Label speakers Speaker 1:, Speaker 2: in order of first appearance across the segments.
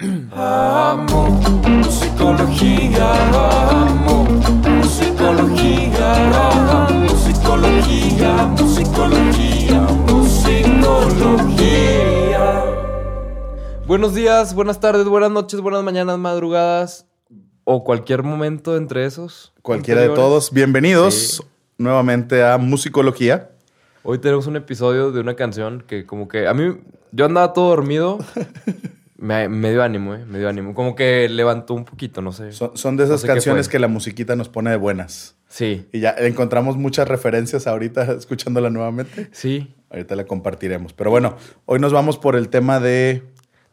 Speaker 1: Amo musicología, amo musicología, amo musicología, musicología, musicología.
Speaker 2: Buenos días, buenas tardes, buenas noches, buenas mañanas, madrugadas o cualquier momento entre esos.
Speaker 3: Cualquiera de todos, bienvenidos
Speaker 2: Sí.
Speaker 3: nuevamente a Musicología.
Speaker 2: Hoy tenemos un episodio de una canción que como que a mí, yo andaba todo dormido. Me, me dio ánimo, ¿eh? Me dio ánimo. Como que levantó un poquito, no sé.
Speaker 3: Son, son de esas
Speaker 2: No sé qué
Speaker 3: canciones que la musiquita nos pone de buenas.
Speaker 2: Sí,
Speaker 3: Y ya encontramos muchas referencias ahorita escuchándola nuevamente.
Speaker 2: sí.
Speaker 3: Ahorita la compartiremos. Pero bueno, hoy nos vamos por el tema de...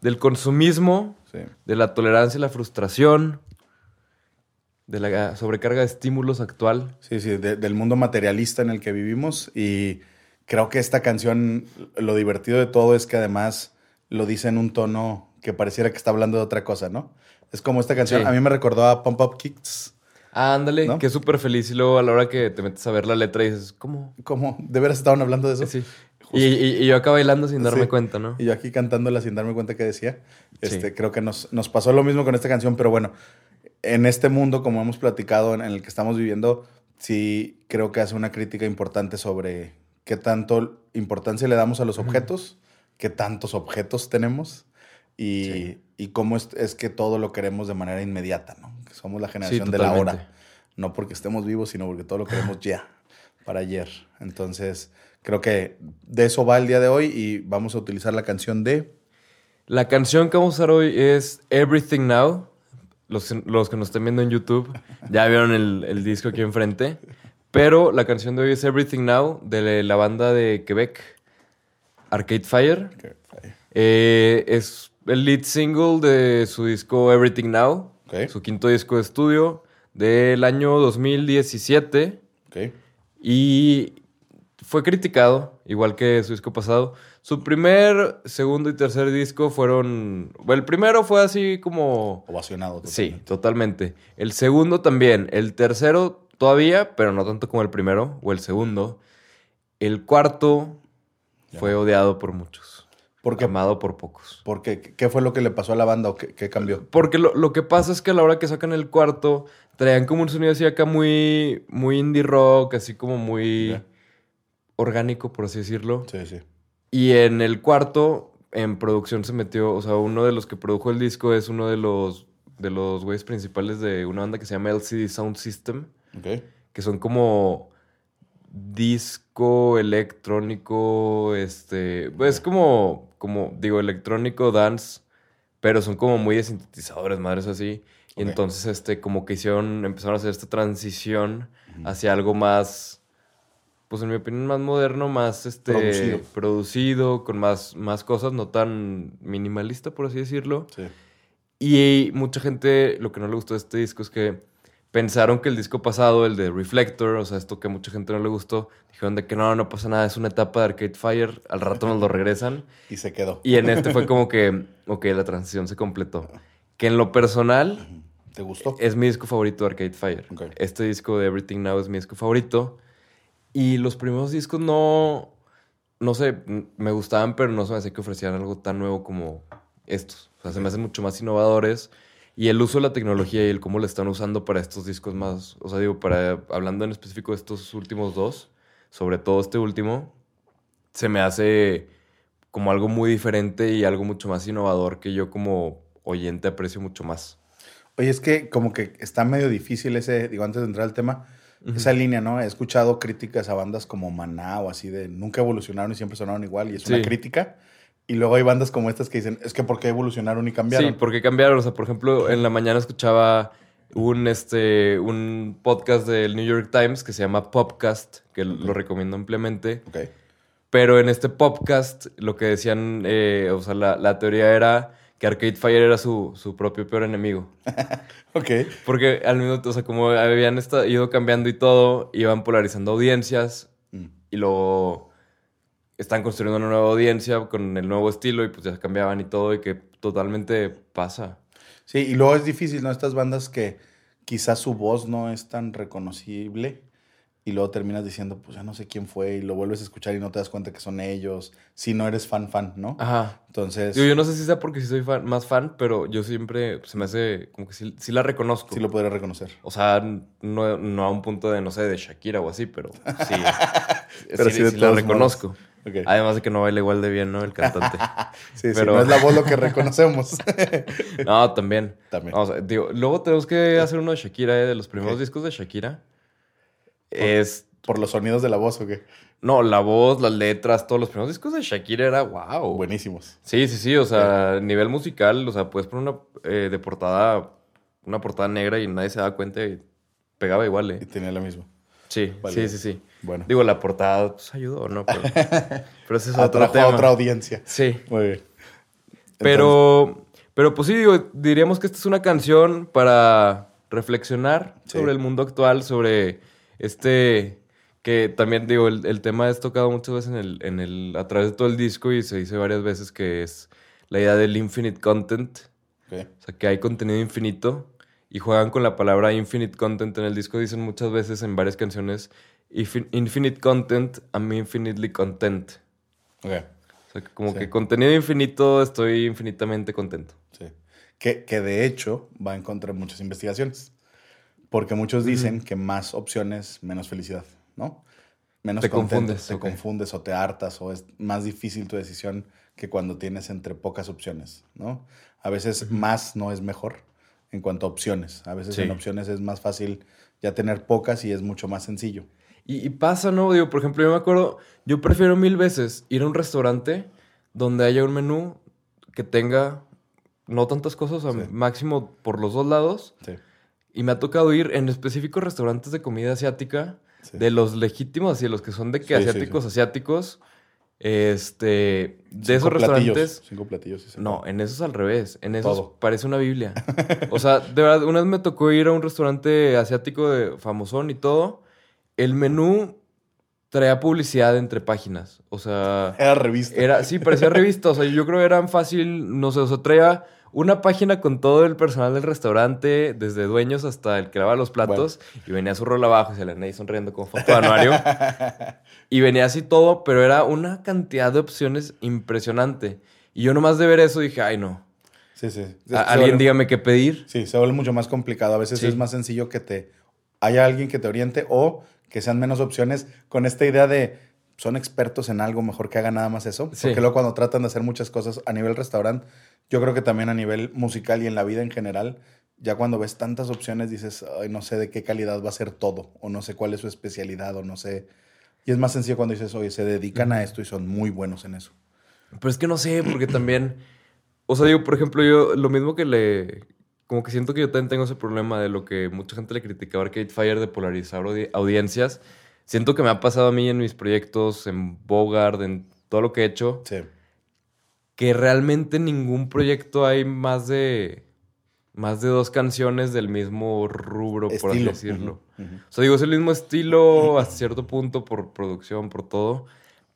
Speaker 2: Del consumismo,
Speaker 3: sí,
Speaker 2: de la tolerancia y la frustración, de la sobrecarga de estímulos actual.
Speaker 3: sí, sí, de- del mundo materialista en el que vivimos. Y creo que esta canción, lo divertido de todo es que además lo dice en un tono que pareciera que está hablando de otra cosa, ¿no? Es como esta canción,
Speaker 2: Sí.
Speaker 3: a mí me recordó a Pump Up Kicks.
Speaker 2: Ah, ándale,
Speaker 3: ¿No?
Speaker 2: que es súper feliz y luego a la hora que te metes a ver la letra dices, ¿cómo?
Speaker 3: ¿Cómo? ¿De veras estaban hablando de eso?
Speaker 2: Sí. Y, y- y yo acá bailando sin darme
Speaker 3: Sí.
Speaker 2: cuenta, ¿no?
Speaker 3: Y yo aquí cantándola sin darme cuenta que decía. Este,
Speaker 2: Sí.
Speaker 3: Creo que nos, nos pasó lo mismo con esta canción, pero bueno, en este mundo, como hemos platicado, en, en el que estamos viviendo, sí creo que hace una crítica importante sobre qué tanto importancia le damos a los objetos, qué tantos objetos tenemos y,
Speaker 2: Sí.
Speaker 3: y cómo es, es que todo lo queremos de manera inmediata, ¿no? Que somos la generación de la hora. No porque estemos vivos, sino porque todo lo queremos ya, para ayer. Entonces, creo que de eso va el día de hoy y vamos a utilizar la canción de...
Speaker 2: La canción que vamos a usar hoy es Everything Now. Los, los que nos estén viendo en YouTube ya vieron el, el disco aquí enfrente. Pero la canción de hoy es Everything Now de la banda de Quebec, Arcade Fire. Eh, es el lead single de su disco Everything Now, su quinto disco de estudio del año 2017.
Speaker 3: Ok.
Speaker 2: Y fue criticado, igual que su disco pasado. Su primer, segundo y tercer disco fueron... Bueno, el primero fue así como...
Speaker 3: Ovacionado.
Speaker 2: Sí, totalmente. El segundo también. El tercero todavía, pero no tanto como el primero o el segundo. El cuarto
Speaker 3: Ya.
Speaker 2: fue odiado por muchos.
Speaker 3: Porque,
Speaker 2: Amado por pocos.
Speaker 3: porque, ¿Qué fue lo que le pasó a la banda o qué, qué cambió?
Speaker 2: Porque lo, lo que pasa es que a la hora que sacan el cuarto, traían como un sonido así acá muy, muy indie rock, así como muy orgánico, por así decirlo.
Speaker 3: Sí, sí.
Speaker 2: Y en el cuarto, en producción se metió, o sea, uno de los que produjo el disco es uno de los de los güeyes principales de una banda que se llama LCD Sound System,
Speaker 3: Ok.
Speaker 2: que son como disco electrónico, este, pues, es como, como, digo, electrónico dance, pero son como muy de sintetizadores, madres así. Y entonces, este, como que hicieron, empezaron a hacer esta transición hacia algo más, pues en mi opinión, más moderno, más este
Speaker 3: Producido.
Speaker 2: producido, con más, más cosas, no tan minimalista, por así decirlo.
Speaker 3: Sí.
Speaker 2: Y mucha gente, lo que no le gustó de este disco es que pensaron que el disco pasado, el de Reflector, o sea, esto que a mucha gente no le gustó, dijeron de que no, no pasa nada, es una etapa de Arcade Fire, al rato nos lo regresan.
Speaker 3: Y se quedó.
Speaker 2: Y en este fue como que, ok, la transición se completó. Que en lo personal
Speaker 3: ¿Te gustó?
Speaker 2: es mi disco favorito de Arcade Fire. Este disco de Everything Now es mi disco favorito. Y los primeros discos no, no sé, me gustaban, pero no se me hacía que ofrecieran algo tan nuevo como estos. O sea, se me hacen mucho más innovadores. Y el uso de la tecnología y el cómo lo están usando para estos discos más, o sea, digo, para, hablando en específico de estos últimos dos, sobre todo este último, se me hace como algo muy diferente y algo mucho más innovador que yo como oyente aprecio mucho más.
Speaker 3: Oye, es que como que está medio difícil ese, digo, antes de entrar al tema, esa línea, ¿no? He escuchado críticas a bandas como Maná o así de nunca evolucionaron y siempre sonaron igual y es una
Speaker 2: Sí.
Speaker 3: crítica. Y luego hay bandas como estas que dicen, es que ¿por qué evolucionaron y cambiaron?
Speaker 2: Sí, porque cambiaron. O sea, por ejemplo, en la mañana escuchaba un, este, un podcast del New York Times que se llama Popcast, que lo recomiendo ampliamente.
Speaker 3: Ok.
Speaker 2: Pero en este podcast lo que decían, eh, o sea, la, la teoría era que Arcade Fire era su, su propio peor enemigo.
Speaker 3: Ok.
Speaker 2: Porque al mismo o sea, como habían esta- ido cambiando y todo, iban polarizando audiencias
Speaker 3: Mm.
Speaker 2: y luego están construyendo una nueva audiencia con el nuevo estilo y pues ya cambiaban y todo y que totalmente pasa.
Speaker 3: Sí, y luego es difícil, ¿no? Estas bandas que quizás su voz no es tan reconocible y luego terminas diciendo, pues ya no sé quién fue, y lo vuelves a escuchar y no te das cuenta que son ellos, si no eres fan, fan, ¿no?
Speaker 2: Ajá.
Speaker 3: Entonces,
Speaker 2: Digo, yo no sé si sea porque sí soy fan- más fan, pero yo siempre se me hace como que sí, sí la reconozco.
Speaker 3: sí lo podría reconocer.
Speaker 2: O sea, no, no a un punto de, no sé, de Shakira o así, pero sí.
Speaker 3: Pero
Speaker 2: sí,
Speaker 3: sí, de
Speaker 2: sí la reconozco. Además de que no baila igual de bien, ¿no? El cantante.
Speaker 3: Sí, sí,
Speaker 2: pero-
Speaker 3: no es la voz lo que reconocemos.
Speaker 2: no, también.
Speaker 3: También.
Speaker 2: Digo, luego tenemos que hacer uno de Shakira, ¿eh? de los primeros discos de Shakira. Es.
Speaker 3: Por los sonidos de la voz, ¿o qué?
Speaker 2: No, la voz, las letras, todos los primeros discos de Shakira era wow.
Speaker 3: Buenísimos.
Speaker 2: Sí, sí, sí. O sea, a nivel musical, o sea, puedes poner una eh, de portada, una portada negra y nadie se da cuenta y pegaba igual,
Speaker 3: Y
Speaker 2: ¿eh?
Speaker 3: tenía la misma.
Speaker 2: Sí,
Speaker 3: Vale.
Speaker 2: sí, sí, sí.
Speaker 3: Bueno.
Speaker 2: Digo, la portada pues, ayudó, ¿no? Pero, pero ese es otro
Speaker 3: Atrajo
Speaker 2: tema.
Speaker 3: a otra audiencia.
Speaker 2: Sí.
Speaker 3: Muy bien.
Speaker 2: Pero, pero pues sí, digo, diríamos que esta es una canción para reflexionar
Speaker 3: Sí.
Speaker 2: sobre el mundo actual, sobre este que también digo, el, el tema es tocado muchas veces en el, en el, a través de todo el disco y se dice varias veces que es la idea del infinite content, o sea, que hay contenido infinito y juegan con la palabra infinite content en el disco, dicen muchas veces en varias canciones, "Infin- infinite content, I'm infinitely content.
Speaker 3: Ok.
Speaker 2: O sea, como
Speaker 3: Sí.
Speaker 2: que contenido infinito, estoy infinitamente contento.
Speaker 3: Sí. Que, que de hecho va en contra de muchas investigaciones. Porque muchos dicen que más opciones, menos felicidad, ¿no? Menos
Speaker 2: Te
Speaker 3: contento,
Speaker 2: confundes,
Speaker 3: Te
Speaker 2: ok.
Speaker 3: confundes o te hartas o es más difícil tu decisión que cuando tienes entre pocas opciones, ¿no? A veces más no es mejor en cuanto a opciones. A veces
Speaker 2: Sí.
Speaker 3: en opciones es más fácil ya tener pocas y es mucho más sencillo.
Speaker 2: Y, y pasa, ¿no? Digo, por ejemplo, yo me acuerdo, yo prefiero mil veces ir a un restaurante donde haya un menú que tenga no tantas cosas,
Speaker 3: Sí.
Speaker 2: máximo por los dos lados.
Speaker 3: Sí.
Speaker 2: Y me ha tocado ir en específicos restaurantes de comida asiática,
Speaker 3: Sí.
Speaker 2: de los legítimos, así, de los que son de que asiáticos, asiáticos. Este, de
Speaker 3: Cinco
Speaker 2: esos
Speaker 3: platillos,
Speaker 2: restaurantes.
Speaker 3: Cinco platillos. sí
Speaker 2: No, en esos al revés. En esos
Speaker 3: Todo.
Speaker 2: parece una Biblia. O sea, de verdad, una vez me tocó ir a un restaurante asiático de famosón y todo. El menú traía publicidad entre páginas. O sea,
Speaker 3: Era revista.
Speaker 2: era, sí, parecía revista. O sea, yo creo que eran fácil, no sé, o sea, traía una página con todo el personal del restaurante, desde dueños hasta el que lava los platos, y venía su rol abajo y se le venía ahí sonriendo como foto de anuario. y venía así todo, pero era una cantidad de opciones impresionante. Y yo nomás de ver eso dije, ay no.
Speaker 3: Sí, sí.
Speaker 2: Alguien
Speaker 3: vuelve-
Speaker 2: dígame qué pedir.
Speaker 3: Sí, se vuelve mucho más complicado. A veces
Speaker 2: Sí.
Speaker 3: es más sencillo que te haya alguien que te oriente o que sean menos opciones con esta idea de son expertos en algo, mejor que hagan nada más eso.
Speaker 2: Sí.
Speaker 3: Porque luego cuando tratan de hacer muchas cosas a nivel restaurante, yo creo que también a nivel musical y en la vida en general, ya cuando ves tantas opciones dices, Ay, no sé de qué calidad va a ser todo, o no sé cuál es su especialidad, o no sé. Y es más sencillo cuando dices, oye, se dedican a esto y son muy buenos en eso.
Speaker 2: Pero es que no sé, porque también. O sea, digo, por ejemplo, yo lo mismo que le. Como que siento que yo también tengo ese problema de lo que mucha gente le criticaba a Arcade Fire de polarizar audi- audiencias. Siento que me ha pasado a mí en mis proyectos, en Bogart, en todo lo que he hecho,
Speaker 3: Sí.
Speaker 2: que realmente en ningún proyecto hay más de. Más de dos canciones del mismo rubro, por así decirlo.
Speaker 3: Ujú.
Speaker 2: O sea, digo, es el mismo estilo hasta cierto punto por producción, por todo,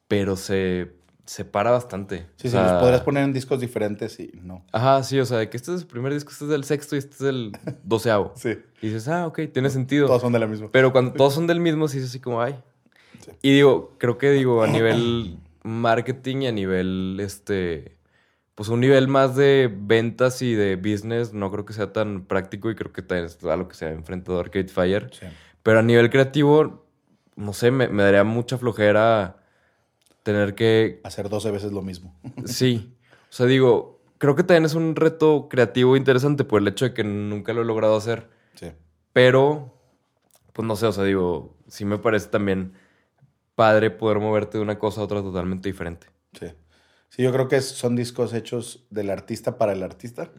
Speaker 2: pero se separa bastante.
Speaker 3: Sí,
Speaker 2: O
Speaker 3: sí, los podrías poner en discos diferentes y no.
Speaker 2: Ajá, sí, o sea, de que este es el primer disco, este es el sexto y este es el doceavo.
Speaker 3: Sí.
Speaker 2: Y dices, ah, ok, tiene sentido.
Speaker 3: Todos son de la misma.
Speaker 2: Pero cuando todos son del mismo, sí es así como, ay.
Speaker 3: Sí.
Speaker 2: Y digo, creo que digo, a nivel marketing y a nivel, este, pues un nivel más de ventas y de business, no creo que sea tan práctico y creo que también es algo que se ha enfrentado a Arcade Fire.
Speaker 3: Sí.
Speaker 2: Pero a nivel creativo, no sé, me, me daría mucha flojera tener que
Speaker 3: Hacer 12 veces lo mismo.
Speaker 2: Sí. O sea, digo, creo que también es un reto creativo interesante por el hecho de que nunca lo he logrado hacer.
Speaker 3: Sí.
Speaker 2: Pero, pues no sé, o sea, digo, sí me parece también padre poder moverte de una cosa a otra totalmente diferente.
Speaker 3: Sí. Sí, yo creo que son discos hechos del artista para el artista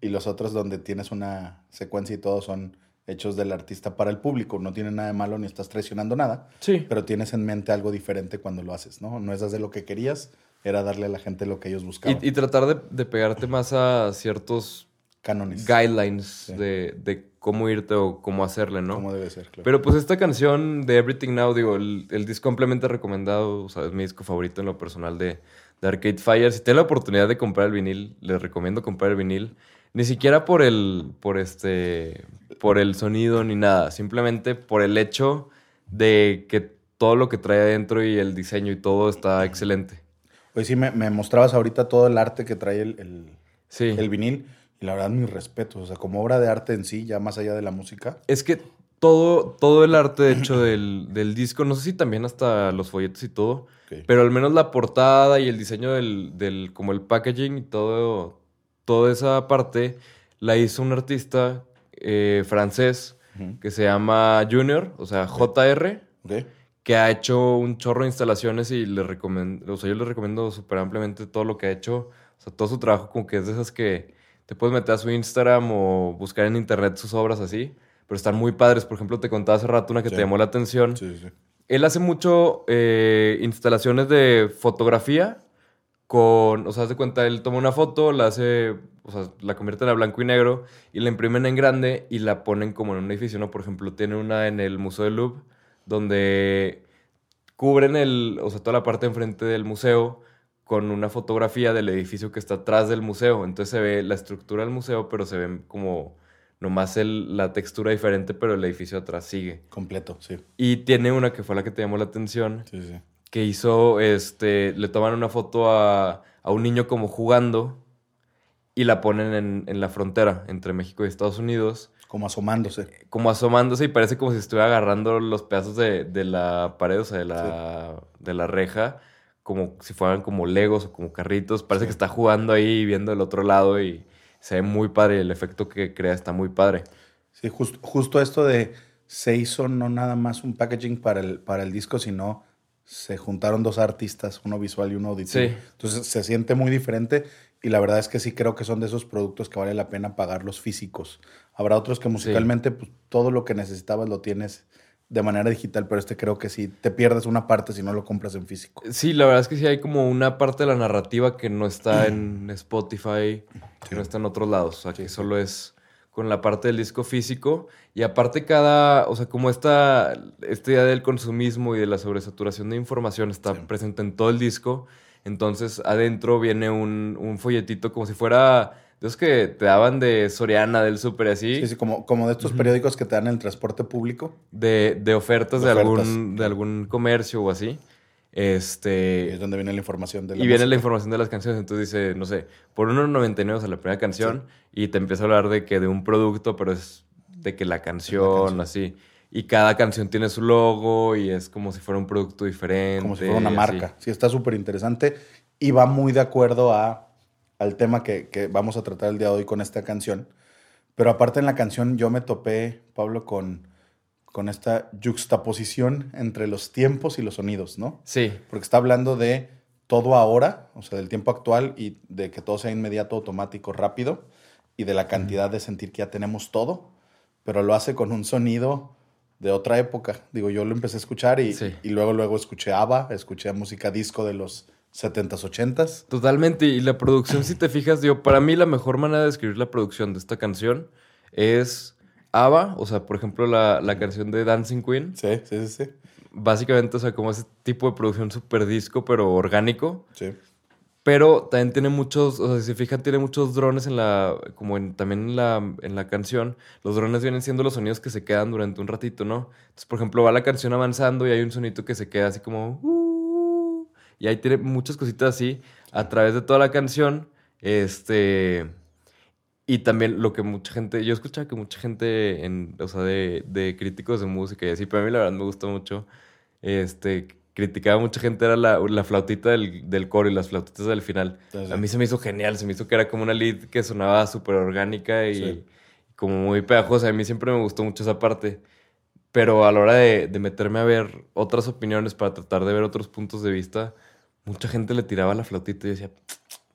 Speaker 3: y los otros donde tienes una secuencia y todo son hechos del artista para el público. No tiene nada de malo ni estás traicionando nada,
Speaker 2: Sí.
Speaker 3: pero tienes en mente algo diferente cuando lo haces, ¿no? No es hacer lo que querías, era darle a la gente lo que ellos buscaban.
Speaker 2: Y, y tratar de, de pegarte más a ciertos
Speaker 3: Cánones.
Speaker 2: guidelines
Speaker 3: Sí.
Speaker 2: de, de cómo irte o cómo hacerle, ¿no?
Speaker 3: Como debe ser, claro.
Speaker 2: Pero pues esta canción de Everything Now, digo, el, el disco ampliamente recomendado, o sea, es mi disco favorito en lo personal de, de Arcade Fire. Si tienen la oportunidad de comprar el vinil, les recomiendo comprar el vinil. Ni siquiera por el, por este, por el sonido ni nada, simplemente por el hecho de que todo lo que trae adentro y el diseño y todo está excelente.
Speaker 3: Pues sí, me, me mostrabas ahorita todo el arte que trae el, el,
Speaker 2: Sí.
Speaker 3: el vinil. Y la verdad, mis respetos. O sea, como obra de arte en sí, ya más allá de la música.
Speaker 2: Es que todo, todo el arte, de hecho, del, del disco, no sé si también hasta los folletos y todo, pero al menos la portada y el diseño del, del como el packaging y todo, toda esa parte la hizo un artista eh, francés que se llama Junior, o sea, JR, que ha hecho un chorro de instalaciones y le recomiendo, o sea, yo le recomiendo súper ampliamente todo lo que ha hecho. O sea, todo su trabajo como que es de esas que te puedes meter a su Instagram o buscar en internet sus obras así, pero están muy padres. Por ejemplo, te contaba hace rato una que
Speaker 3: Sí.
Speaker 2: te llamó la atención.
Speaker 3: Sí, sí.
Speaker 2: Él hace mucho eh, instalaciones de fotografía con, o sea, haz de cuenta, él toma una foto, la hace, o sea, la convierte en a blanco y negro y la imprimen en grande y la ponen como en un edificio, ¿no? Por ejemplo, tiene una en el Museo del Louvre donde cubren el, o sea, toda la parte enfrente del museo con una fotografía del edificio que está atrás del museo. Entonces se ve la estructura del museo, pero se ven como nomás el, la textura diferente, pero el edificio atrás sigue.
Speaker 3: Completo, sí.
Speaker 2: Y tiene una que fue la que te llamó la atención,
Speaker 3: Sí, sí.
Speaker 2: Que hizo, este, le toman una foto a, a un niño como jugando y la ponen en, en la frontera entre México y Estados Unidos,
Speaker 3: Como asomándose.
Speaker 2: como asomándose y parece como si estuviera agarrando los pedazos de, de la pared, o sea, de la, de la reja, como si fueran como legos o como carritos. Parece
Speaker 3: Sí.
Speaker 2: que está jugando ahí viendo el otro lado y se ve muy padre, el efecto que crea está muy padre.
Speaker 3: Sí, jus- justo esto de se hizo no nada más un packaging para el, para el disco, sino se juntaron dos artistas, uno visual y uno auditivo.
Speaker 2: Sí.
Speaker 3: Entonces se siente muy diferente y la verdad es que sí creo que son de esos productos que vale la pena pagar los físicos. Habrá otros que musicalmente pues, todo lo que necesitabas lo tienes de manera digital, pero este creo que sí te pierdes una parte si no lo compras en físico.
Speaker 2: Sí, la verdad es que sí hay como una parte de la narrativa que no está en Spotify, que
Speaker 3: Sí.
Speaker 2: no está en otros lados, o sea, que solo es con la parte del disco físico y aparte cada, o sea, como esta, esta idea del consumismo y de la sobresaturación de información está
Speaker 3: Sí.
Speaker 2: presente en todo el disco, entonces adentro viene un, un folletito como si fuera que te daban de Soriana, del súper y así,
Speaker 3: Sí, sí, como, como de estos periódicos que te dan en el transporte público.
Speaker 2: De, de ofertas
Speaker 3: De
Speaker 2: de,
Speaker 3: ofertas.
Speaker 2: algún, de algún comercio o así.
Speaker 3: Y
Speaker 2: Este,
Speaker 3: es donde viene la información de la
Speaker 2: y viene la información de las canciones. Entonces dice, no sé, por 1.99 o sea, la primera canción y te empieza a hablar de que de un producto, pero es de que la canción,
Speaker 3: canción.
Speaker 2: así. Y cada canción tiene su logo y es como si fuera un producto diferente.
Speaker 3: como si fuera una
Speaker 2: así.
Speaker 3: marca. Sí, está súper interesante y va muy de acuerdo a, al tema que, que vamos a tratar el día de hoy con esta canción. Pero aparte en la canción yo me topé, Pablo, con, con esta juxtaposición entre los tiempos y los sonidos, ¿no?
Speaker 2: Sí,
Speaker 3: Porque está hablando de todo ahora, o sea, del tiempo actual y de que todo sea inmediato, automático, rápido y de la cantidad de sentir que ya tenemos todo, pero lo hace con un sonido de otra época. Digo, yo lo empecé a escuchar y,
Speaker 2: Sí.
Speaker 3: y luego luego escuché ABBA, escuché música disco de los 70s, 80s.
Speaker 2: Totalmente. Y la producción, si te fijas, yo, para mí la mejor manera de describir la producción de esta canción es ABBA, o sea, por ejemplo, la, la canción de Dancing Queen.
Speaker 3: Sí, sí, sí, sí.
Speaker 2: Básicamente, o sea, como ese tipo de producción súper disco, pero orgánico.
Speaker 3: sí.
Speaker 2: Pero también tiene muchos, o sea, si se fijan, tiene muchos drones en la, como en, también en la, en la canción. Los drones vienen siendo los sonidos que se quedan durante un ratito, ¿no? Entonces, por ejemplo, va la canción avanzando y hay un sonito que se queda así como... "Uh", y ahí tiene muchas cositas así a través de toda la canción. Este... Y también lo que mucha gente, yo escuchaba que mucha gente, en, o sea, de, de críticos de música y así, pero a mí la verdad me gustó mucho, este, criticaba mucha gente era la, la flautita del, del coro y las flautitas del final.
Speaker 3: Entonces,
Speaker 2: A mí se me hizo genial, se me hizo que era como una lead que sonaba súper orgánica y
Speaker 3: Sí.
Speaker 2: como muy pegajosa. A mí siempre me gustó mucho esa parte. Pero a la hora de, de meterme a ver otras opiniones para tratar de ver otros puntos de vista, mucha gente le tiraba la flautita y decía,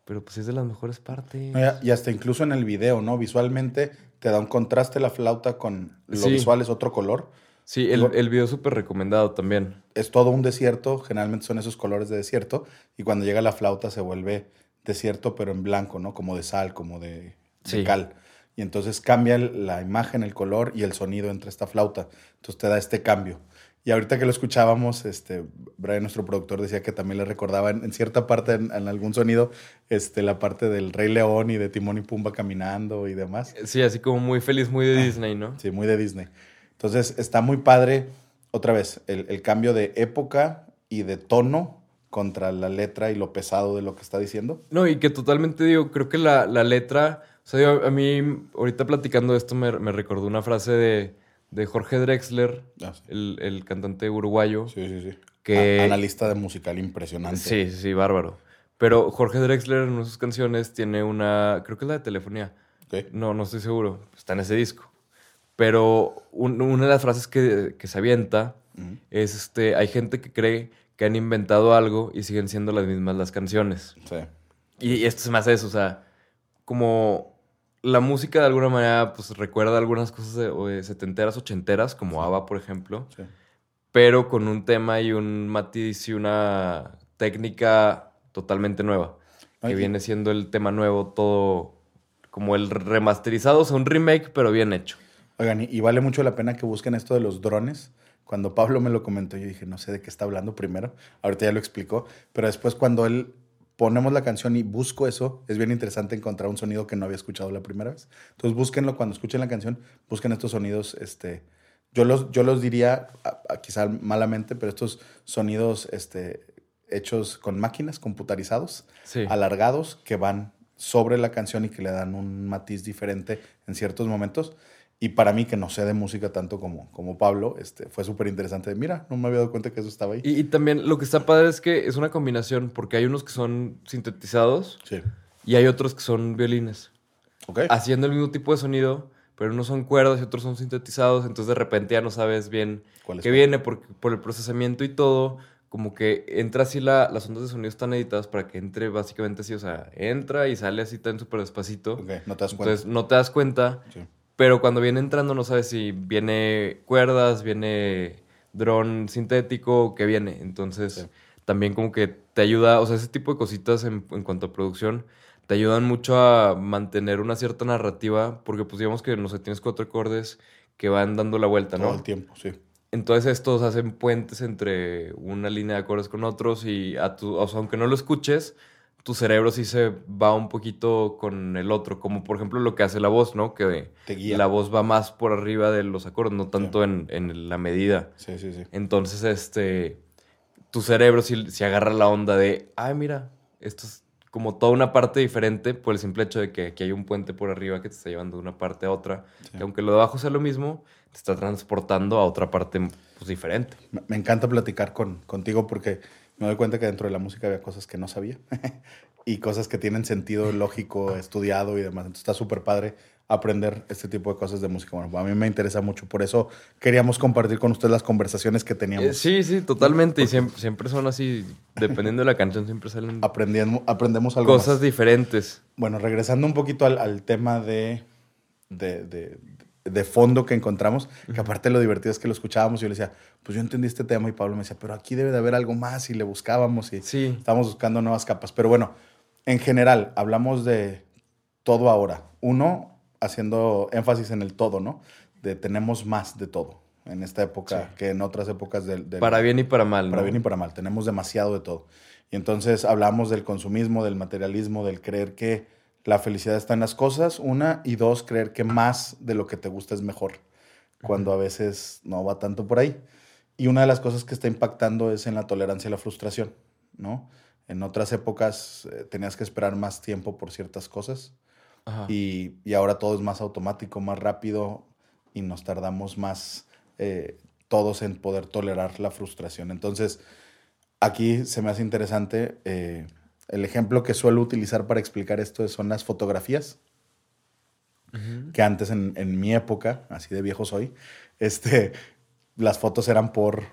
Speaker 2: pero pues es de las mejores partes.
Speaker 3: Y hasta incluso en el video, ¿no? Visualmente te da un contraste la flauta con lo
Speaker 2: Sí.
Speaker 3: visual es otro color.
Speaker 2: Sí, el, video súper recomendado también.
Speaker 3: es todo un desierto, generalmente son esos colores de desierto, y cuando llega la flauta se vuelve desierto, pero en blanco, ¿no? Como de sal, como de, de
Speaker 2: Sí.
Speaker 3: cal. Y entonces cambia la imagen, el color y el sonido entre esta flauta. Entonces te da este cambio. Y ahorita que lo escuchábamos, este, Brian, nuestro productor, decía que también le recordaba en, en cierta parte, en, en algún sonido, este, la parte del Rey León y de Timón y Pumba caminando y demás.
Speaker 2: Sí, así como muy feliz, muy de Disney, ¿no?
Speaker 3: Sí, muy de Disney. Entonces está muy padre. otra vez, el, el cambio de época y de tono contra la letra y lo pesado de lo que está diciendo.
Speaker 2: No, y que totalmente digo, creo que la, la letra, o sea, yo- a mí ahorita platicando esto me, me recordó una frase de, de Jorge Drexler,
Speaker 3: Ah, sí.
Speaker 2: el, el cantante uruguayo.
Speaker 3: Sí, sí, sí.
Speaker 2: Que-
Speaker 3: A- analista de musical impresionante.
Speaker 2: Sí, sí, sí, bárbaro. Pero Jorge Drexler en sus canciones tiene una, creo que es la de telefonía. No, no estoy seguro. Está en ese disco. Pero un- una de las frases que, que se avienta es, este, hay gente que cree que han inventado algo y siguen siendo las mismas las canciones.
Speaker 3: Sí.
Speaker 2: Y, y esto se me hace eso, o sea, como la música de alguna manera pues recuerda algunas cosas de, de setenteras, ochenteras, como ABBA, por ejemplo,
Speaker 3: sí.
Speaker 2: pero con un tema y un matiz y una técnica totalmente nueva, que viene siendo el tema nuevo, todo como el remasterizado, o sea, un remake, pero bien hecho.
Speaker 3: Oigan, y, y vale mucho la pena que busquen esto de los drones. Cuando Pablo me lo comentó, yo dije, no sé de qué está hablando primero. Ahorita ya lo explicó. Pero después, cuando él ponemos la canción y busco eso, es bien interesante encontrar un sonido que no había escuchado la primera vez. Entonces, búsquenlo cuando escuchen la canción, busquen estos sonidos. Este, yo, los, yo los diría, quizá malamente, pero estos sonidos este, hechos con máquinas, computarizados,
Speaker 2: Sí.
Speaker 3: alargados, que van sobre la canción y que le dan un matiz diferente en ciertos momentos. Y para mí, que no sé de música tanto como, como Pablo, este, fue súper interesante. Mira, no me había dado cuenta que eso estaba ahí.
Speaker 2: Y, y también lo que está padre es que es una combinación, porque hay unos que son sintetizados
Speaker 3: Sí.
Speaker 2: y hay otros que son violines.
Speaker 3: Ok.
Speaker 2: haciendo el mismo tipo de sonido, pero unos son cuerdas y otros son sintetizados, entonces de repente ya no sabes bien
Speaker 3: ¿Cuál es
Speaker 2: qué
Speaker 3: cuál?
Speaker 2: viene por, por el procesamiento y todo, como que entra así la, las ondas de sonido están editadas para que entre básicamente así, o sea, entra y sale así tan súper despacito.
Speaker 3: Ok, no te das cuenta.
Speaker 2: Entonces no te das cuenta,
Speaker 3: Sí.
Speaker 2: Pero cuando viene entrando no sabes si viene cuerdas, viene dron sintético, qué viene. Entonces
Speaker 3: Sí.
Speaker 2: también como que te ayuda, o sea, ese tipo de cositas en, en cuanto a producción te ayudan mucho a mantener una cierta narrativa, porque pues digamos que, no sé, tienes cuatro acordes que van dando la vuelta,
Speaker 3: Todo
Speaker 2: ¿no?
Speaker 3: el tiempo, sí.
Speaker 2: Entonces estos hacen puentes entre una línea de acordes con otros y a tu, o sea, aunque no lo escuches, tu cerebro sí se va un poquito con el otro, como por ejemplo lo que hace la voz, ¿no? Que
Speaker 3: Te guía.
Speaker 2: la voz va más por arriba de los acordes, no tanto en, en la medida.
Speaker 3: Sí, sí, sí.
Speaker 2: Entonces, este, tu cerebro si si agarra la onda de, ay, mira, esto es como toda una parte diferente por el simple hecho de que aquí hay un puente por arriba que te está llevando de una parte a otra,
Speaker 3: Sí.
Speaker 2: que aunque lo de abajo sea lo mismo, te está transportando a otra parte pues, diferente.
Speaker 3: Me, me encanta platicar con, contigo porque me doy cuenta que dentro de la música había cosas que no sabía y cosas que tienen sentido lógico, estudiado y demás. Entonces está súper padre aprender este tipo de cosas de música. Bueno, a mí me interesa mucho. Por eso queríamos compartir con ustedes las conversaciones que teníamos.
Speaker 2: Eh, sí, sí, totalmente. Y siempre, siempre son así, dependiendo de la canción, siempre salen
Speaker 3: Aprendiendo, aprendemos algo
Speaker 2: cosas
Speaker 3: más.
Speaker 2: diferentes.
Speaker 3: Bueno, regresando un poquito al, al tema de, de, de- de fondo que encontramos, que aparte lo divertido es que lo escuchábamos y yo le decía, pues yo entendí este tema y Pablo me decía, pero aquí debe de haber algo más y le buscábamos y
Speaker 2: Sí.
Speaker 3: estábamos buscando nuevas capas. Pero bueno, en general, hablamos de todo ahora. Uno, haciendo énfasis en el todo, ¿no? De tenemos más de todo en esta época
Speaker 2: Sí.
Speaker 3: que en otras épocas del... del-
Speaker 2: Para bien y para mal, ¿no?
Speaker 3: para bien y para mal. Tenemos demasiado de todo. Y entonces hablamos del consumismo, del materialismo, del creer que la felicidad está en las cosas, una, y dos, creer que más de lo que te gusta es mejor, cuando a veces no va tanto por ahí. Y una de las cosas que está impactando es en la tolerancia a la frustración, ¿no? En otras épocas eh, tenías que esperar más tiempo por ciertas cosas y, y ahora todo es más automático, más rápido y nos tardamos más eh, todos en poder tolerar la frustración. Entonces, aquí se me hace interesante eh, el ejemplo que suelo utilizar para explicar esto son las fotografías, que antes en, en mi época, así de viejo soy, este, las fotos eran por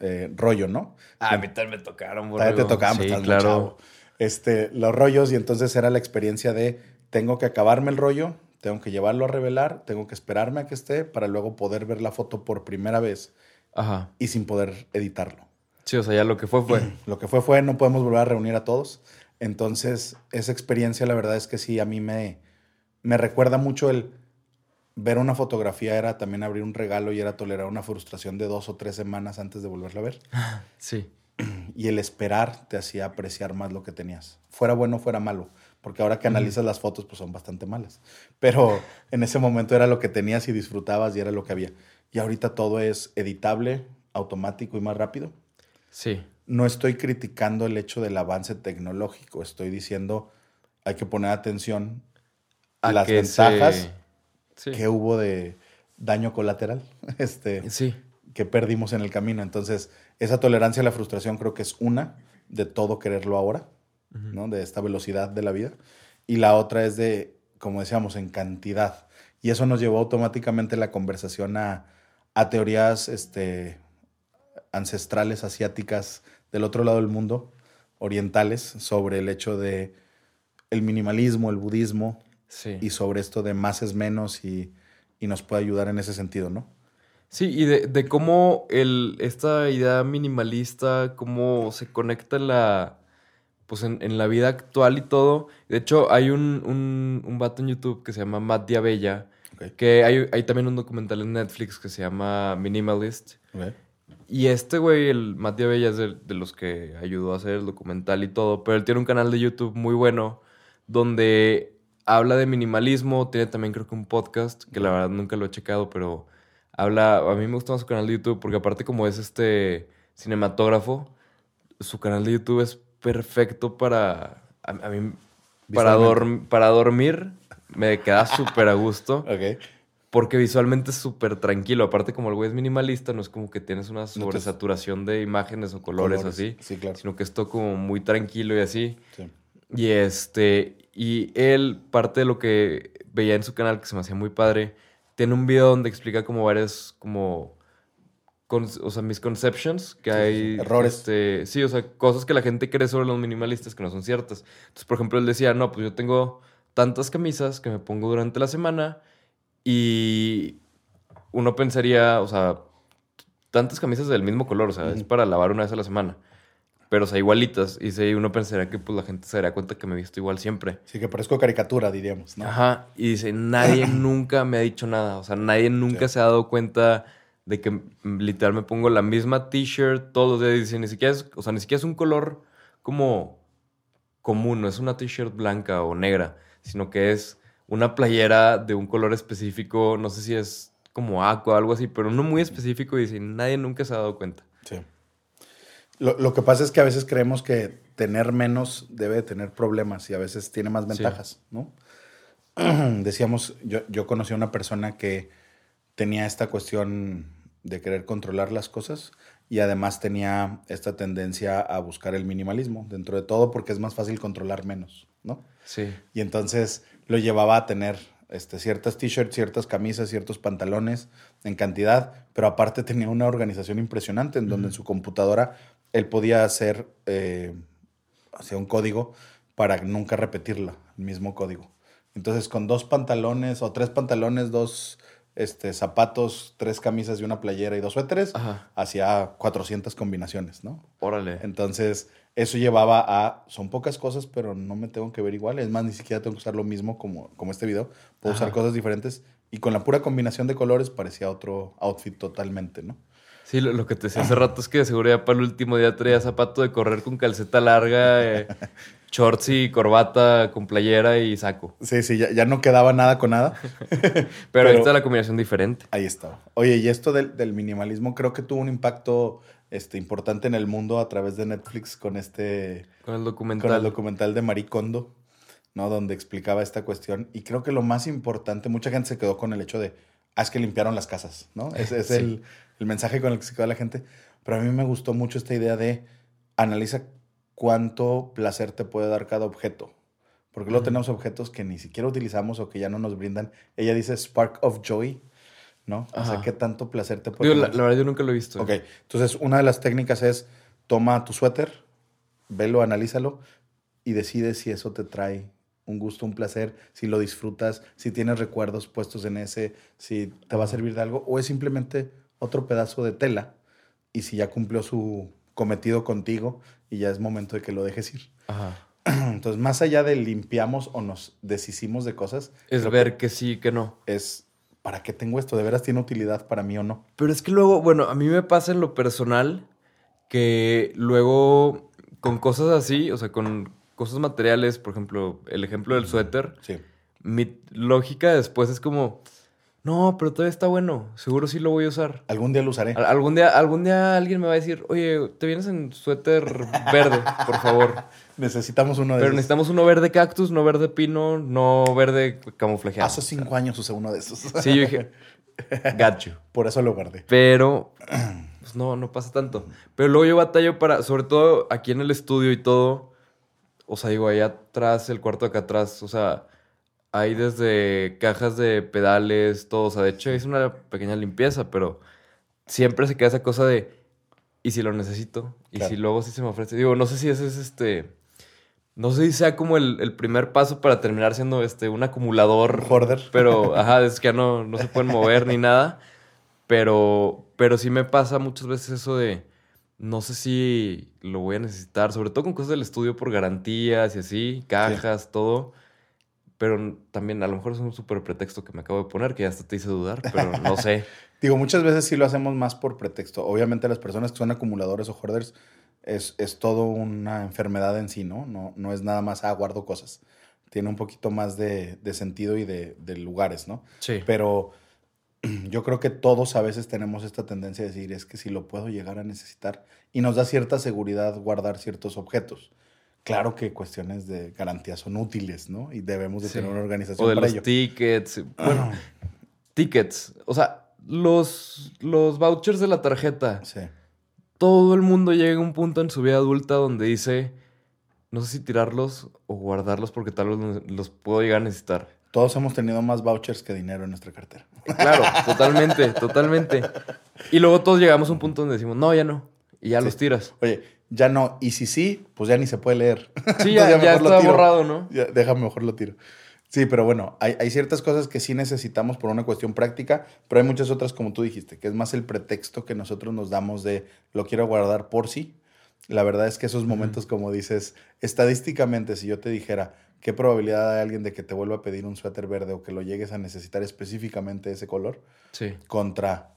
Speaker 3: eh, rollo, ¿no?
Speaker 2: Ah, a mí también me tocaron,
Speaker 3: Todavía te tocaban, pues,
Speaker 2: Sí, claro.
Speaker 3: chavo. Este, los rollos, y entonces era la experiencia de tengo que acabarme el rollo, tengo que llevarlo a revelar, tengo que esperarme a que esté para luego poder ver la foto por primera vez
Speaker 2: Ajá.
Speaker 3: y sin poder editarlo.
Speaker 2: Sí, o sea, ya lo que fue fue.
Speaker 3: Lo que fue fue, no podemos volver a reunir a todos. Entonces, esa experiencia, la verdad es que sí, a mí me, me recuerda mucho el ver una fotografía, era también abrir un regalo y era tolerar una frustración de dos o tres semanas antes de volverla a ver.
Speaker 2: Sí.
Speaker 3: y el esperar te hacía apreciar más lo que tenías. Fuera bueno o fuera malo. Porque ahora que analizas las fotos, pues son bastante malas. Pero en ese momento era lo que tenías y disfrutabas y era lo que había. Y ahorita todo es editable, automático y más rápido.
Speaker 2: Sí.
Speaker 3: No estoy criticando el hecho del avance tecnológico, estoy diciendo hay que poner atención a las
Speaker 2: que se-
Speaker 3: ventajas
Speaker 2: Sí.
Speaker 3: que hubo de daño colateral este,
Speaker 2: Sí.
Speaker 3: que perdimos en el camino. Entonces, esa tolerancia a la frustración creo que es una de todo quererlo ahora, ¿no? De esta velocidad de la vida. Y la otra es de, como decíamos, en cantidad. Y eso nos llevó automáticamente la conversación a, a teorías este, ancestrales asiáticas del otro lado del mundo, orientales, sobre el hecho de el minimalismo, el budismo,
Speaker 2: Sí.
Speaker 3: y sobre esto de más es menos y, y nos puede ayudar en ese sentido, ¿no?
Speaker 2: Sí, y de, de cómo el, esta idea minimalista, cómo se conecta en la, pues en, en la vida actual y todo. De hecho, hay un, un, un vato en YouTube que se llama Matt Diabella,
Speaker 3: Ok.
Speaker 2: que hay, hay también un documental en Netflix que se llama Minimalist. Y este güey, el Matt Diabella, es de, de los que ayudó a hacer el documental y todo, pero él tiene un canal de YouTube muy bueno donde habla de minimalismo, tiene también creo que un podcast, que la verdad nunca lo he checado, pero habla, a mí me gusta más su canal de YouTube porque aparte como es este cinematógrafo, su canal de YouTube es perfecto para, a, a mí, para, dorm- para dormir, me queda súper a gusto.
Speaker 3: Ok.
Speaker 2: Porque visualmente es súper tranquilo. Aparte, como el güey es minimalista, no es como que tienes una sobresaturación de imágenes o colores,
Speaker 3: Colores.
Speaker 2: así.
Speaker 3: Sí, claro.
Speaker 2: Sino que es todo como muy tranquilo y así.
Speaker 3: Sí.
Speaker 2: Y este. Y él, parte de lo que veía en su canal, que se me hacía muy padre, tiene un video donde explica como varias, como. con- o sea, misconceptions que
Speaker 3: Sí,
Speaker 2: hay.
Speaker 3: Errores.
Speaker 2: este, sí, o sea, cosas que la gente cree sobre los minimalistas que no son ciertas. Entonces, por ejemplo, él decía, no, pues yo tengo tantas camisas que me pongo durante la semana y uno pensaría, o sea, tantas camisas del mismo color, o sea, es para lavar una vez a la semana. Pero, o sea, igualitas. Y sí, uno pensaría que pues la gente se daría cuenta que me he visto igual siempre.
Speaker 3: Sí, que parezco caricatura, diríamos, ¿no?
Speaker 2: Ajá. Y dice, nadie nunca me ha dicho nada. O sea, nadie nunca
Speaker 3: Sí.
Speaker 2: se ha dado cuenta de que mm, literal me pongo la misma t-shirt todos los días. Dice, ni siquiera es, o sea, ni siquiera es un color como común. No es una t-shirt blanca o negra, sino que es una playera de un color específico. No sé si es como aqua o algo así, pero uno muy específico. Y dice, nadie nunca se ha dado cuenta.
Speaker 3: Sí. Lo, lo que pasa es que a veces creemos que tener menos debe de tener problemas y a veces tiene más
Speaker 2: Sí.
Speaker 3: ventajas, ¿no? Decíamos, yo, yo conocí a una persona que tenía esta cuestión de querer controlar las cosas y además tenía esta tendencia a buscar el minimalismo dentro de todo porque es más fácil controlar menos, ¿no?
Speaker 2: Sí.
Speaker 3: Y entonces lo llevaba a tener este, ciertas t-shirts, ciertas camisas, ciertos pantalones en cantidad, pero aparte tenía una organización impresionante en donde en su computadora él podía hacer eh, un código para nunca repetirla, el mismo código. Entonces con dos pantalones o tres pantalones, dos este, zapatos, tres camisas y una playera y dos suéteres,
Speaker 2: Ajá.
Speaker 3: hacía 400 combinaciones, ¿no?
Speaker 2: Órale.
Speaker 3: Entonces, eso llevaba a, son pocas cosas, pero no me tengo que ver igual. Es más, ni siquiera tengo que usar lo mismo como, como este video. Puedo usar cosas diferentes. Y con la pura combinación de colores parecía otro outfit totalmente, ¿no?
Speaker 2: Sí, lo, lo que te decía hace rato es que de seguro ya para el último día traía zapato de correr con calceta larga, eh, shorts y corbata con playera y saco.
Speaker 3: Sí, sí, ya, ya no quedaba nada con nada.
Speaker 2: Pero,
Speaker 3: Pero-
Speaker 2: ahí está la combinación diferente.
Speaker 3: Ahí estaba. Oye, y esto del, del minimalismo creo que tuvo un impacto este, importante en el mundo a través de Netflix con este
Speaker 2: Con el
Speaker 3: con
Speaker 2: documental.
Speaker 3: el documental de Marie Kondo, ¿no? Donde explicaba esta cuestión. Y creo que lo más importante, mucha gente se quedó con el hecho de, ah, es que limpiaron las casas, ¿no? Ese es
Speaker 2: Sí.
Speaker 3: el, el mensaje con el que se quedó la gente. Pero a mí me gustó mucho esta idea de analiza cuánto placer te puede dar cada objeto. Porque luego tenemos objetos que ni siquiera utilizamos o que ya no nos brindan. Ella dice spark of joy, ¿no? O sea,
Speaker 2: Ajá.
Speaker 3: qué tanto placer te puede
Speaker 2: Digo, la,
Speaker 3: dar?
Speaker 2: la verdad yo nunca lo he visto.
Speaker 3: Ok, entonces una de las técnicas es toma tu suéter, velo, analízalo y decide si eso te trae un gusto, un placer, si lo disfrutas, si tienes recuerdos puestos en ese, si te va a servir de algo o es simplemente otro pedazo de tela y si ya cumplió su cometido contigo y ya es momento de que lo dejes ir.
Speaker 2: Ajá.
Speaker 3: Entonces, más allá de limpiamos o nos deshicimos de cosas,
Speaker 2: Es ver que sí, que no.
Speaker 3: que es ¿para qué tengo esto? ¿De veras tiene utilidad para mí o no?
Speaker 2: Pero es que luego, bueno, a mí me pasa en lo personal que luego con cosas así, o sea, con cosas materiales, por ejemplo, el ejemplo del suéter,
Speaker 3: Sí.
Speaker 2: mi lógica después es como, No, pero todavía está bueno. Seguro sí lo voy a usar.
Speaker 3: Algún día lo usaré.
Speaker 2: Al- Algún día, algún día alguien me va a decir, oye, te vienes en suéter verde, por favor.
Speaker 3: Necesitamos uno de
Speaker 2: Pero
Speaker 3: esos.
Speaker 2: necesitamos uno verde cactus, no verde pino, no verde camuflajeado.
Speaker 3: Hace cinco años usé uno de esos.
Speaker 2: Sí, yo dije, you.
Speaker 3: Por eso lo guardé.
Speaker 2: Pero, pues no, no pasa tanto. Pero luego yo batallo para, sobre todo aquí en el estudio y todo. O sea, digo, ahí atrás, el cuarto de acá atrás, o sea, hay desde cajas de pedales, todo. O sea, de hecho es una pequeña limpieza, pero siempre se queda esa cosa de, ¿y si lo necesito? ¿Y
Speaker 3: Claro.
Speaker 2: si luego sí se me ofrece? Digo, no sé si ese es este... No sé si sea como el, el primer paso para terminar siendo este, un acumulador.
Speaker 3: Un hoarder.
Speaker 2: Pero, ajá, es que ya no, no se pueden mover ni nada. Pero, pero sí me pasa muchas veces eso de no sé si lo voy a necesitar, sobre todo con cosas del estudio por garantías y así, cajas, todo. Pero también a lo mejor es un súper pretexto que me acabo de poner, que ya hasta te hice dudar, pero no sé.
Speaker 3: Digo, muchas veces sí lo hacemos más por pretexto. Obviamente las personas que son acumuladores o hoarders es, es todo una enfermedad en sí, ¿no? No, no es nada más, ah, guardo cosas. Tiene un poquito más de, de sentido y de, de lugares, ¿no?
Speaker 2: Sí.
Speaker 3: Pero yo creo que todos a veces tenemos esta tendencia de decir, es que si lo puedo llegar a necesitar. Y nos da cierta seguridad guardar ciertos objetos. Claro que cuestiones de garantía son útiles, ¿no? Y debemos de
Speaker 2: Sí.
Speaker 3: tener una organización
Speaker 2: O de
Speaker 3: para
Speaker 2: los
Speaker 3: ello.
Speaker 2: tickets. Bueno, tickets. O sea, los, los vouchers de la tarjeta.
Speaker 3: Sí.
Speaker 2: todo el mundo llega a un punto en su vida adulta donde dice, no sé si tirarlos o guardarlos porque tal vez los- los puedo llegar a necesitar.
Speaker 3: Todos hemos tenido más vouchers que dinero en nuestra cartera.
Speaker 2: Claro, totalmente, totalmente. Y luego todos llegamos a un punto donde decimos, no, ya no. Y ya
Speaker 3: Sí.
Speaker 2: los tiras.
Speaker 3: Oye, ya no. Y si sí, pues ya ni se puede leer.
Speaker 2: Sí, ya, ya está borrado, ¿no?
Speaker 3: Ya, déjame mejor lo tiro. Sí, pero bueno, hay, hay ciertas cosas que sí necesitamos por una cuestión práctica, pero hay muchas otras, como tú dijiste, que es más el pretexto que nosotros nos damos de lo quiero guardar por sí. La verdad es que esos momentos, como dices, estadísticamente, si yo te dijera qué probabilidad hay alguien de que te vuelva a pedir un suéter verde o que lo llegues a necesitar específicamente ese color,
Speaker 2: Sí,
Speaker 3: contra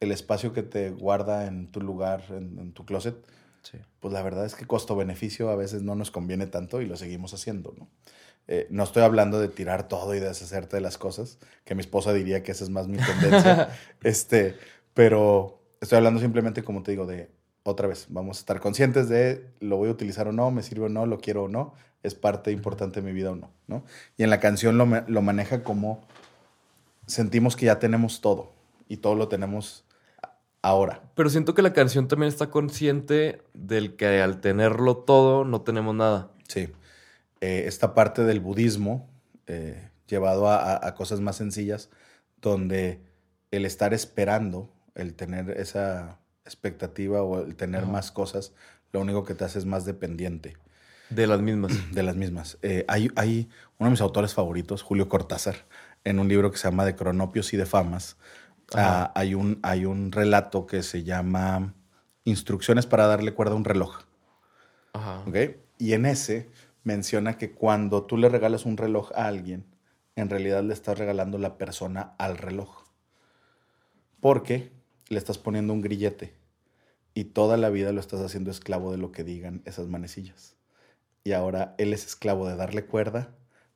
Speaker 3: el espacio que te guarda en tu lugar, en, en tu closet,
Speaker 2: sí.
Speaker 3: pues la verdad es que costo-beneficio a veces no nos conviene tanto y lo seguimos haciendo, ¿no? Eh, no estoy hablando de tirar todo y deshacerte de las cosas, que mi esposa diría que esa es más mi tendencia, este, pero estoy hablando simplemente, como te digo, de otra vez, vamos a estar conscientes de lo voy a utilizar o no, me sirve o no, lo quiero o no, es parte importante de mi vida o no, ¿no? Y en la canción lo, lo maneja como sentimos que ya tenemos todo y todo lo tenemos ahora.
Speaker 2: Pero siento que la canción también está consciente del que al tenerlo todo no tenemos nada.
Speaker 3: Sí. Eh, esta parte del budismo, eh, llevado a, a- a cosas más sencillas, donde el estar esperando, el tener esa expectativa o el tener
Speaker 2: Ajá.
Speaker 3: más cosas, lo único que te hace es más dependiente
Speaker 2: De las mismas.
Speaker 3: de las mismas. Eh, hay, hay uno de mis autores favoritos, Julio Cortázar, en un libro que se llama De Cronopios y de Famas. Ah, hay, un, hay un relato que se llama Instrucciones para darle cuerda a un reloj.
Speaker 2: Ajá.
Speaker 3: ¿ok? Y en ese menciona que cuando tú le regalas un reloj a alguien, en realidad le estás regalando la persona al reloj. Porque le estás poniendo un grillete y toda la vida lo estás haciendo esclavo de lo que digan esas manecillas. Y ahora él es esclavo de darle cuerda,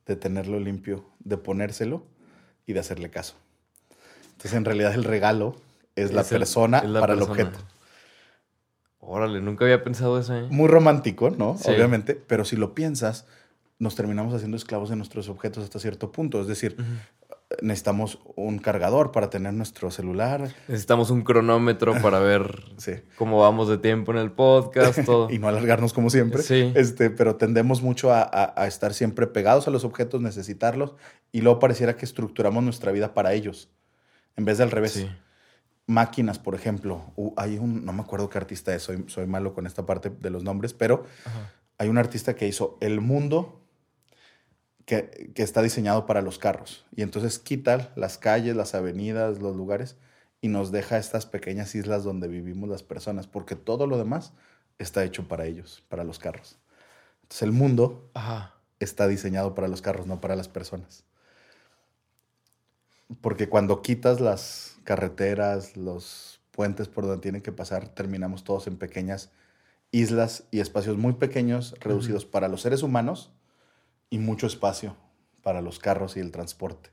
Speaker 3: de tenerlo limpio, de ponérselo y de hacerle caso. Entonces en realidad el regalo es la
Speaker 2: el-
Speaker 3: persona
Speaker 2: es la
Speaker 3: para
Speaker 2: persona.
Speaker 3: el objeto.
Speaker 2: Órale, nunca había pensado eso, ¿eh?
Speaker 3: Muy romántico, ¿no?
Speaker 2: Sí.
Speaker 3: Obviamente, pero si lo piensas, nos terminamos haciendo esclavos de nuestros objetos hasta cierto punto. Es decir, necesitamos un cargador para tener nuestro celular.
Speaker 2: Necesitamos un cronómetro para ver
Speaker 3: Sí.
Speaker 2: cómo vamos de tiempo en el podcast, todo.
Speaker 3: Y no alargarnos como siempre.
Speaker 2: Sí.
Speaker 3: Este, pero tendemos mucho a, a- a estar siempre pegados a los objetos, necesitarlos, y luego pareciera que estructuramos nuestra vida para ellos. En vez de al revés.
Speaker 2: Sí.
Speaker 3: Máquinas, por ejemplo. Uh, hay un, no me acuerdo qué artista es, soy, soy malo con esta parte de los nombres, pero
Speaker 2: Ajá.
Speaker 3: hay un artista que hizo el mundo que, que está diseñado para los carros. Y entonces quita las calles, las avenidas, los lugares y nos deja estas pequeñas islas donde vivimos las personas, porque todo lo demás está hecho para ellos, para los carros. Entonces el mundo
Speaker 2: Ajá.
Speaker 3: está diseñado para los carros, no para las personas. Porque cuando quitas las carreteras, los puentes por donde tienen que pasar, terminamos todos en pequeñas islas y espacios muy pequeños, reducidos para los seres humanos y mucho espacio para los carros y el transporte.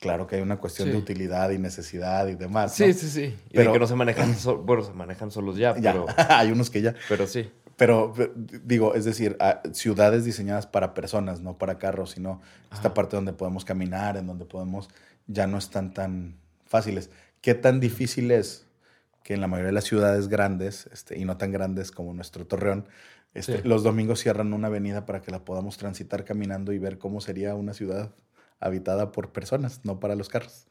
Speaker 3: claro que hay una cuestión
Speaker 2: Sí.
Speaker 3: de utilidad y necesidad y demás.
Speaker 2: Sí,
Speaker 3: ¿no?
Speaker 2: sí, sí. Y
Speaker 3: Pero-
Speaker 2: de que no se manejan, so- bueno, se manejan solos ya,
Speaker 3: Ya,
Speaker 2: pero,
Speaker 3: hay unos que ya.
Speaker 2: pero sí.
Speaker 3: Pero pe- digo, es decir, ah, ciudades diseñadas para personas, no para carros, sino esta
Speaker 2: Ajá.
Speaker 3: parte donde podemos caminar, en donde podemos, ya no están tan fáciles. ¿Qué tan difícil es que en la mayoría de las ciudades grandes, este, y no tan grandes como nuestro Torreón, este,
Speaker 2: Sí.
Speaker 3: los domingos cierran una avenida para que la podamos transitar caminando y ver cómo sería una ciudad habitada por personas, no para los carros?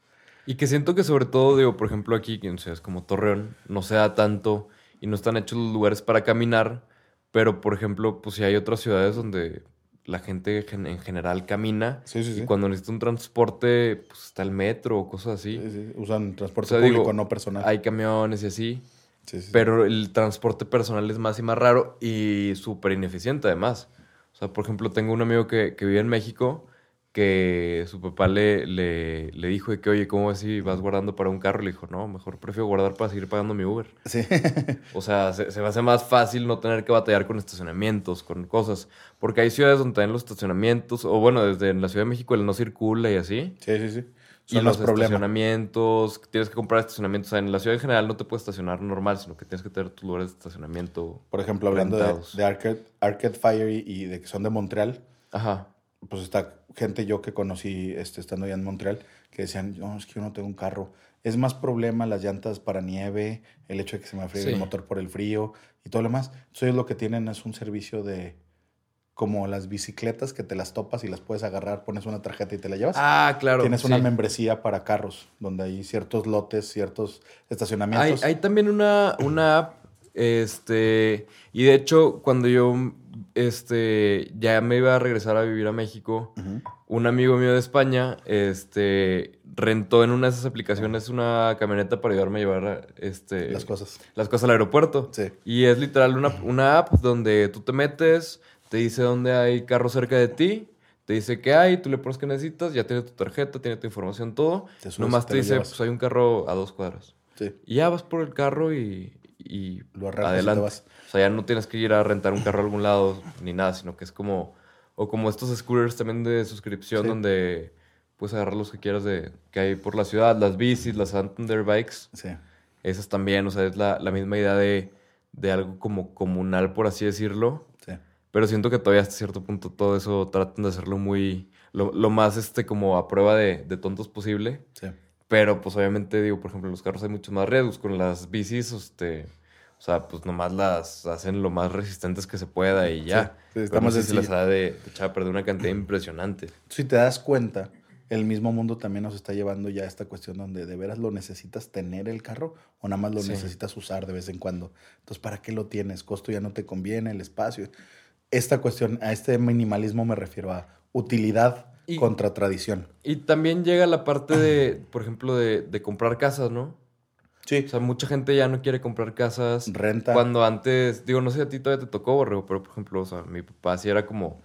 Speaker 2: Y que siento que sobre todo, digo, por ejemplo aquí, que en ciudades como Torreón, no se da tanto y no están hechos los lugares para caminar, pero por ejemplo, pues si hay otras ciudades donde la gente gen- en general camina
Speaker 3: Sí, sí, sí.
Speaker 2: y cuando necesita un transporte, pues está el metro o cosas así.
Speaker 3: Sí, sí, Usan transporte
Speaker 2: O sea,
Speaker 3: público,
Speaker 2: digo,
Speaker 3: no personal.
Speaker 2: Hay camiones y así,
Speaker 3: Sí, sí, sí.
Speaker 2: pero el transporte personal es más y más raro y súper ineficiente además. O sea, por ejemplo, tengo un amigo que, que vive en México que su papá le, le, le dijo de que, oye, ¿cómo ves si vas guardando para un carro? Le dijo, no, mejor prefiero guardar para seguir pagando mi Uber.
Speaker 3: Sí.
Speaker 2: O sea, se, se me hace más fácil no tener que batallar con estacionamientos, con cosas. Porque hay ciudades donde también los estacionamientos, o bueno, desde la Ciudad de México el no circula y así.
Speaker 3: Sí, sí, sí.
Speaker 2: Y los
Speaker 3: los problemas.
Speaker 2: estacionamientos, tienes que comprar estacionamientos. O sea, en la ciudad en general no te puedes estacionar normal, sino que tienes que tener tus lugares de estacionamiento.
Speaker 3: Por ejemplo, hablando de,
Speaker 2: rentados.
Speaker 3: de Arcade, Arcade Fire y, de que son de Montreal,
Speaker 2: Ajá.
Speaker 3: pues está gente yo que conocí este, estando allá en Montreal que decían, no, es que yo no tengo un carro. Es más problema las llantas para nieve, el hecho de que se me
Speaker 2: Sí.
Speaker 3: el motor por el frío y todo lo demás. Entonces ellos lo que tienen es un servicio de como las bicicletas que te las topas y las puedes agarrar, pones una tarjeta y te la llevas.
Speaker 2: Ah, claro.
Speaker 3: Tienes una
Speaker 2: sí.
Speaker 3: membresía para carros, donde hay ciertos lotes, ciertos estacionamientos.
Speaker 2: hay también una, una app, este, y de hecho, cuando yo, este, ya me iba a regresar a vivir a México, un amigo mío de España, este, rentó en una de esas aplicaciones una camioneta para ayudarme a llevar, este,
Speaker 3: Las cosas.
Speaker 2: las cosas al aeropuerto.
Speaker 3: Sí.
Speaker 2: Y es literal una, una app donde tú te metes, te dice dónde hay carro cerca de ti, te dice qué hay, tú le pones que necesitas, ya tiene tu tarjeta, tiene tu información, todo.
Speaker 3: Te
Speaker 2: Nomás te, dice, pues hay un carro a dos cuadras.
Speaker 3: Sí.
Speaker 2: Y ya vas por el carro y, y
Speaker 3: Lo y
Speaker 2: adelante.
Speaker 3: vas.
Speaker 2: O sea, ya no tienes que ir a rentar un carro a algún lado ni nada, sino que es como... O como estos scooters también de suscripción
Speaker 3: Sí.
Speaker 2: donde puedes agarrar los que quieras de que hay por la ciudad, las bicis, las Santander Bikes.
Speaker 3: Sí.
Speaker 2: Esas también, o sea, es la, la misma idea de, de algo como comunal, por así decirlo.
Speaker 3: Sí.
Speaker 2: Pero siento que todavía hasta cierto punto todo eso tratan de hacerlo muy... Lo, lo más, este, como a prueba de, de tontos posible.
Speaker 3: Sí.
Speaker 2: Pero, pues, obviamente, digo, por ejemplo, en los carros hay muchos más riesgos. Con las bicis, este... O sea, pues, nomás las hacen lo más resistentes que se pueda y ya.
Speaker 3: Sí, sí,
Speaker 2: Pero
Speaker 3: está
Speaker 2: no
Speaker 3: más
Speaker 2: sé si ha de, de echar a perder una cantidad impresionante.
Speaker 3: Si te das cuenta, el mismo mundo también nos está llevando ya a esta cuestión donde de veras lo necesitas tener el carro o nada más lo
Speaker 2: Sí.
Speaker 3: necesitas usar de vez en cuando. Entonces, ¿para qué lo tienes? Costo ya no te conviene, el espacio. Esta cuestión, a este minimalismo me refiero a utilidad
Speaker 2: Y-
Speaker 3: contra tradición.
Speaker 2: Y también llega la parte de, por ejemplo, de, de comprar casas, ¿no?
Speaker 3: Sí.
Speaker 2: O sea, mucha gente ya no quiere comprar casas.
Speaker 3: Renta.
Speaker 2: Cuando antes, digo, no sé a ti todavía te tocó, Borrego, pero por ejemplo, o sea, mi papá sí era como,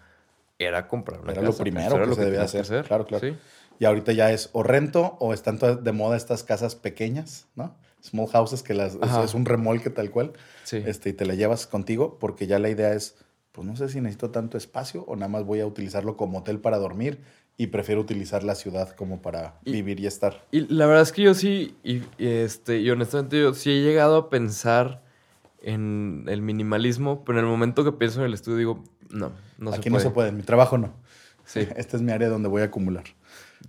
Speaker 2: era comprar una
Speaker 3: Era
Speaker 2: casa.
Speaker 3: lo primero
Speaker 2: Eso era
Speaker 3: que
Speaker 2: lo
Speaker 3: se debía
Speaker 2: que
Speaker 3: hacer. Claro, claro.
Speaker 2: Sí.
Speaker 3: Y ahorita ya es o rento o están de moda estas casas pequeñas, ¿no? Small houses que las, es, es un remolque tal cual.
Speaker 2: Sí.
Speaker 3: este, y te la llevas contigo, porque ya la idea es, pues no sé si necesito tanto espacio o nada más voy a utilizarlo como hotel para dormir y prefiero utilizar la ciudad como para
Speaker 2: Y-
Speaker 3: vivir y estar.
Speaker 2: Y la verdad es que yo sí, y, y este, y honestamente yo sí he llegado a pensar en el minimalismo, pero en el momento que pienso en el estudio digo, no, no
Speaker 3: Aquí
Speaker 2: se
Speaker 3: no se puede, en mi trabajo no.
Speaker 2: Sí.
Speaker 3: Esta es mi área donde voy a acumular.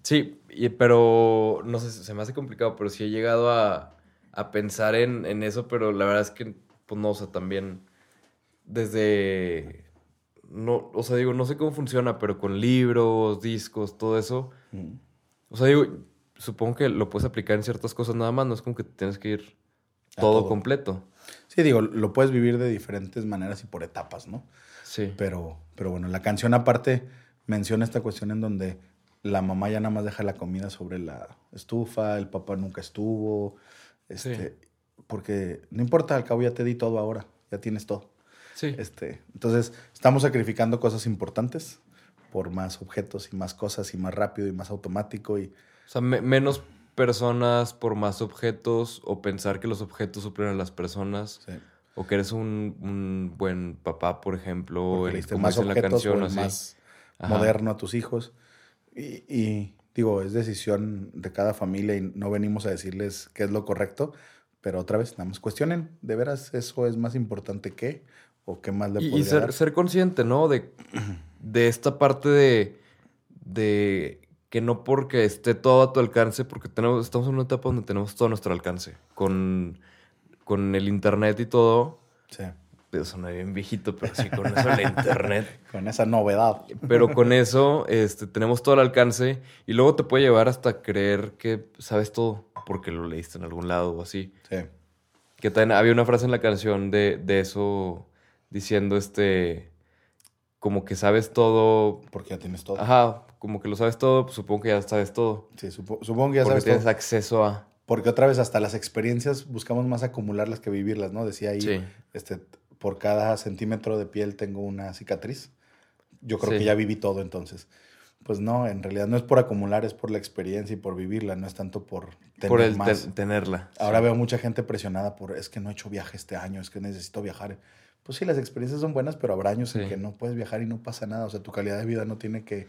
Speaker 2: Sí, y- pero no sé, se me hace complicado, pero sí he llegado a, a pensar en, en eso, pero la verdad es que, pues no, o sea, también desde, no, o sea, digo, no sé cómo funciona, pero con libros, discos, todo eso,
Speaker 3: Mm.
Speaker 2: o sea, digo, supongo que lo puedes aplicar en ciertas cosas nada más, no es como que tienes que ir todo. completo.
Speaker 3: Sí, digo, lo puedes vivir de diferentes maneras y por etapas, ¿no?
Speaker 2: Sí.
Speaker 3: Pero, pero bueno, la canción aparte menciona esta cuestión en donde la mamá ya nada más deja la comida sobre la estufa, el papá nunca estuvo, este, porque no importa, al cabo ya te di todo ahora, ya tienes todo.
Speaker 2: Sí.
Speaker 3: Este, entonces, estamos sacrificando cosas importantes por más objetos y más cosas y más rápido y más automático y
Speaker 2: O sea, me- menos personas por más objetos o pensar que los objetos suplen a las personas.
Speaker 3: sí,
Speaker 2: O que eres un, un buen papá, por ejemplo, el- como
Speaker 3: más
Speaker 2: dice en la
Speaker 3: objetos
Speaker 2: canción,
Speaker 3: o el
Speaker 2: así.
Speaker 3: más
Speaker 2: Ajá.
Speaker 3: moderno a tus hijos. Y, y Digo, es decisión de cada familia y no venimos a decirles qué es lo correcto, pero otra vez, nada más cuestionen, ¿de veras eso es más importante que? ¿O qué más le
Speaker 2: Y, y
Speaker 3: podría
Speaker 2: ser,
Speaker 3: dar?
Speaker 2: ser consciente, ¿no? De, de esta parte de, de que no porque esté todo a tu alcance, porque tenemos, estamos en una etapa donde tenemos todo a nuestro alcance. Con, con el internet y todo,
Speaker 3: Sí,
Speaker 2: pero suena bien viejito, pero sí, con eso el internet.
Speaker 3: con esa novedad.
Speaker 2: Pero con eso este, tenemos todo al alcance y luego te puede llevar hasta creer que sabes todo porque lo leíste en algún lado o así.
Speaker 3: Sí,
Speaker 2: Que también había una frase en la canción de, de eso diciendo este como que sabes todo.
Speaker 3: porque ya tienes todo.
Speaker 2: Ajá, como que lo sabes todo, pues supongo que ya sabes todo.
Speaker 3: Sí, supo- supongo que ya
Speaker 2: porque
Speaker 3: sabes
Speaker 2: tienes
Speaker 3: todo.
Speaker 2: acceso a.
Speaker 3: Porque otra vez hasta las experiencias buscamos más acumularlas que vivirlas, ¿no? Decía ahí,
Speaker 2: Sí.
Speaker 3: este, por cada centímetro de piel tengo una cicatriz. Yo creo
Speaker 2: Sí.
Speaker 3: que ya viví todo entonces. Pues no, en realidad no es por acumular, es por la experiencia y por vivirla, no es tanto por tener
Speaker 2: por el
Speaker 3: más.
Speaker 2: ten- tenerla.
Speaker 3: Ahora
Speaker 2: Sí.
Speaker 3: veo mucha gente presionada por, es que no he hecho viaje este año, es que necesito viajar. Pues sí, las experiencias son buenas, pero habrá años en que no puedes viajar y no pasa nada. O sea, tu calidad de vida no tiene que...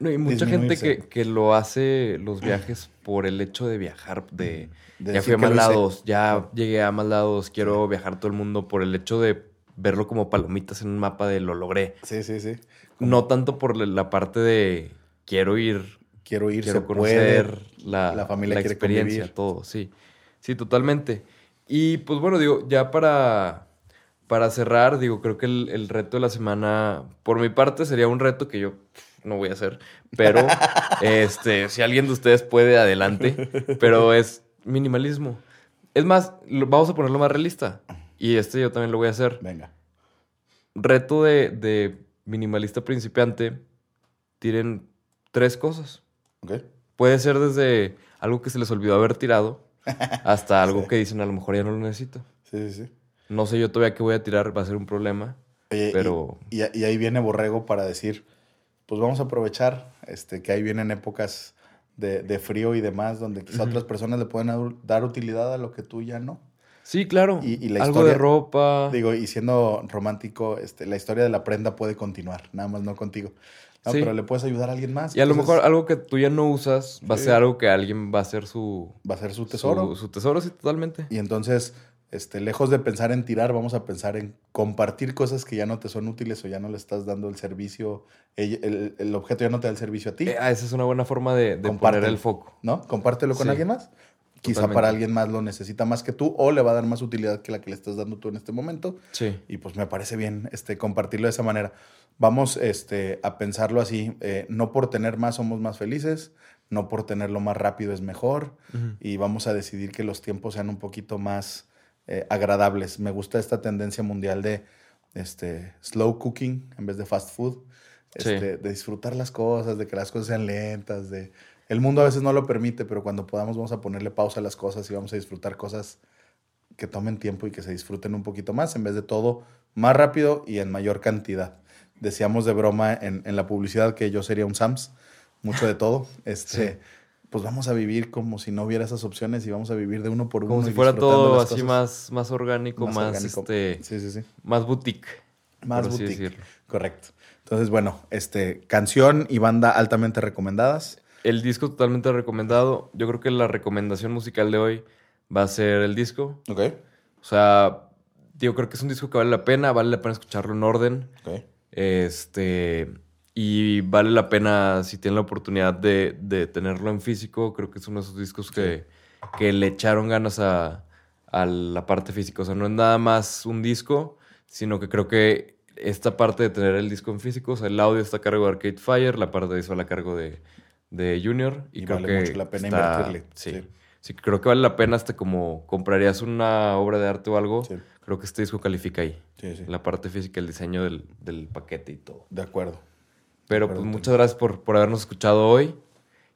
Speaker 2: No, y mucha gente que, que lo hace los viajes por el hecho de viajar, de,
Speaker 3: de
Speaker 2: ya fui a más lados, ya llegué a más lados, quiero viajar todo el mundo por el hecho de verlo como palomitas en un mapa de lo logré.
Speaker 3: Sí, sí, sí.
Speaker 2: No tanto por la- parte de quiero ir,
Speaker 3: Quiero ir,
Speaker 2: quiero
Speaker 3: se
Speaker 2: conocer
Speaker 3: puede.
Speaker 2: la,
Speaker 3: la familia
Speaker 2: la experiencia,
Speaker 3: convivir.
Speaker 2: todo, sí. Sí, totalmente. Y pues bueno, digo, ya para, para cerrar, digo, creo que el, el reto de la semana, por mi parte, sería un reto que yo no voy a hacer, pero este, si alguien de ustedes puede, adelante. Pero es minimalismo. Es más, lo- vamos a ponerlo más realista. Y este yo también lo voy a hacer.
Speaker 3: Venga.
Speaker 2: Reto de, de minimalista principiante, tiren tres cosas.
Speaker 3: ¿Ok?
Speaker 2: Puede ser desde algo que se les olvidó haber tirado hasta algo
Speaker 3: Sí.
Speaker 2: que dicen a lo mejor ya no lo necesito.
Speaker 3: Sí, sí, sí.
Speaker 2: No sé yo todavía qué voy a tirar, va a ser un problema.
Speaker 3: Oye, y-
Speaker 2: Pero-
Speaker 3: Y, y ahí viene Borrego para decir, pues vamos a aprovechar este, que ahí vienen épocas de, de frío y demás, donde quizá
Speaker 2: Ujú.
Speaker 3: otras personas le pueden dar utilidad a lo que tú ya no.
Speaker 2: Sí, claro.
Speaker 3: Y- y la
Speaker 2: algo
Speaker 3: historia-
Speaker 2: de ropa.
Speaker 3: Digo, y siendo romántico, este, la historia de la prenda puede continuar, nada más no contigo. No,
Speaker 2: Sí.
Speaker 3: pero le puedes ayudar a alguien más.
Speaker 2: y a lo mejor algo que tú ya no usas va a
Speaker 3: Sí.
Speaker 2: ser algo que alguien va a ser su
Speaker 3: Va a ser su tesoro.
Speaker 2: Su, su tesoro, sí, totalmente.
Speaker 3: Y entonces, este, lejos de pensar en tirar, vamos a pensar en compartir cosas que ya no te son útiles o ya no le estás dando el servicio, el, el- el objeto ya no te da el servicio a ti,
Speaker 2: Eh, ah, esa es una buena forma de, de poner el foco.
Speaker 3: ¿no? Compártelo con
Speaker 2: Sí.
Speaker 3: alguien más. Quizá
Speaker 2: Totalmente.
Speaker 3: para alguien más lo necesita más que tú o le va a dar más utilidad que la que le estás dando tú en este momento.
Speaker 2: Sí.
Speaker 3: Y pues me parece bien este, compartirlo de esa manera. Vamos este, a pensarlo así. eh, no por tener más somos más felices, no por tenerlo más rápido es mejor. Y vamos a decidir que los tiempos sean un poquito más eh, agradables. Me gusta esta tendencia mundial de este, slow cooking en vez de fast food.
Speaker 2: Sí.
Speaker 3: Este, De disfrutar las cosas, de que las cosas sean lentas. De... El mundo a veces no lo permite, pero cuando podamos vamos a ponerle pausa a las cosas y vamos a disfrutar cosas que tomen tiempo y que se disfruten un poquito más, en vez de todo más rápido y en mayor cantidad. Decíamos de broma en, en la publicidad que yo sería un Sams, mucho de todo. Este,
Speaker 2: Sí.
Speaker 3: Pues vamos a vivir como si no hubiera esas opciones y vamos a vivir de uno por uno.
Speaker 2: Como si fuera todo así más, más orgánico, más,
Speaker 3: orgánico.
Speaker 2: este,
Speaker 3: Sí, sí, sí.
Speaker 2: más boutique.
Speaker 3: Más boutique. Correcto. Entonces, bueno, este, canción y banda altamente recomendadas.
Speaker 2: El disco totalmente recomendado. Yo creo que la recomendación musical de hoy va a ser el disco.
Speaker 3: Ok.
Speaker 2: O sea, yo creo que es un disco que vale la pena, vale la pena escucharlo en orden.
Speaker 3: Ok.
Speaker 2: Este. Y vale la pena, si tienen la oportunidad de, de tenerlo en físico, creo que es uno de esos discos que, que le echaron ganas a, a la parte física. O sea, no es nada más un disco, sino que creo que esta parte de tener el disco en físico, o sea, el audio está a cargo de Arcade Fire, la parte visual a cargo de, de Junior. Y,
Speaker 3: Y
Speaker 2: creo
Speaker 3: vale
Speaker 2: que
Speaker 3: mucho la pena
Speaker 2: está-
Speaker 3: invertirle,
Speaker 2: Sí.
Speaker 3: sí.
Speaker 2: sí. creo que vale la pena hasta como comprarías una obra de arte o algo.
Speaker 3: Sí.
Speaker 2: Creo que este disco califica ahí.
Speaker 3: Sí, sí.
Speaker 2: La parte física, el diseño del, del paquete y todo.
Speaker 3: De acuerdo.
Speaker 2: Pero pues muchas gracias por, por habernos escuchado hoy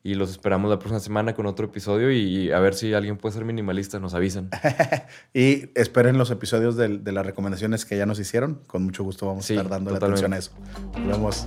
Speaker 2: y los esperamos la próxima semana con otro episodio y, a ver si alguien puede ser minimalista, nos avisan.
Speaker 3: y esperen los episodios de, de, las recomendaciones que ya nos hicieron. Con mucho gusto vamos a estar dando
Speaker 2: la
Speaker 3: atención a eso. Nos vemos.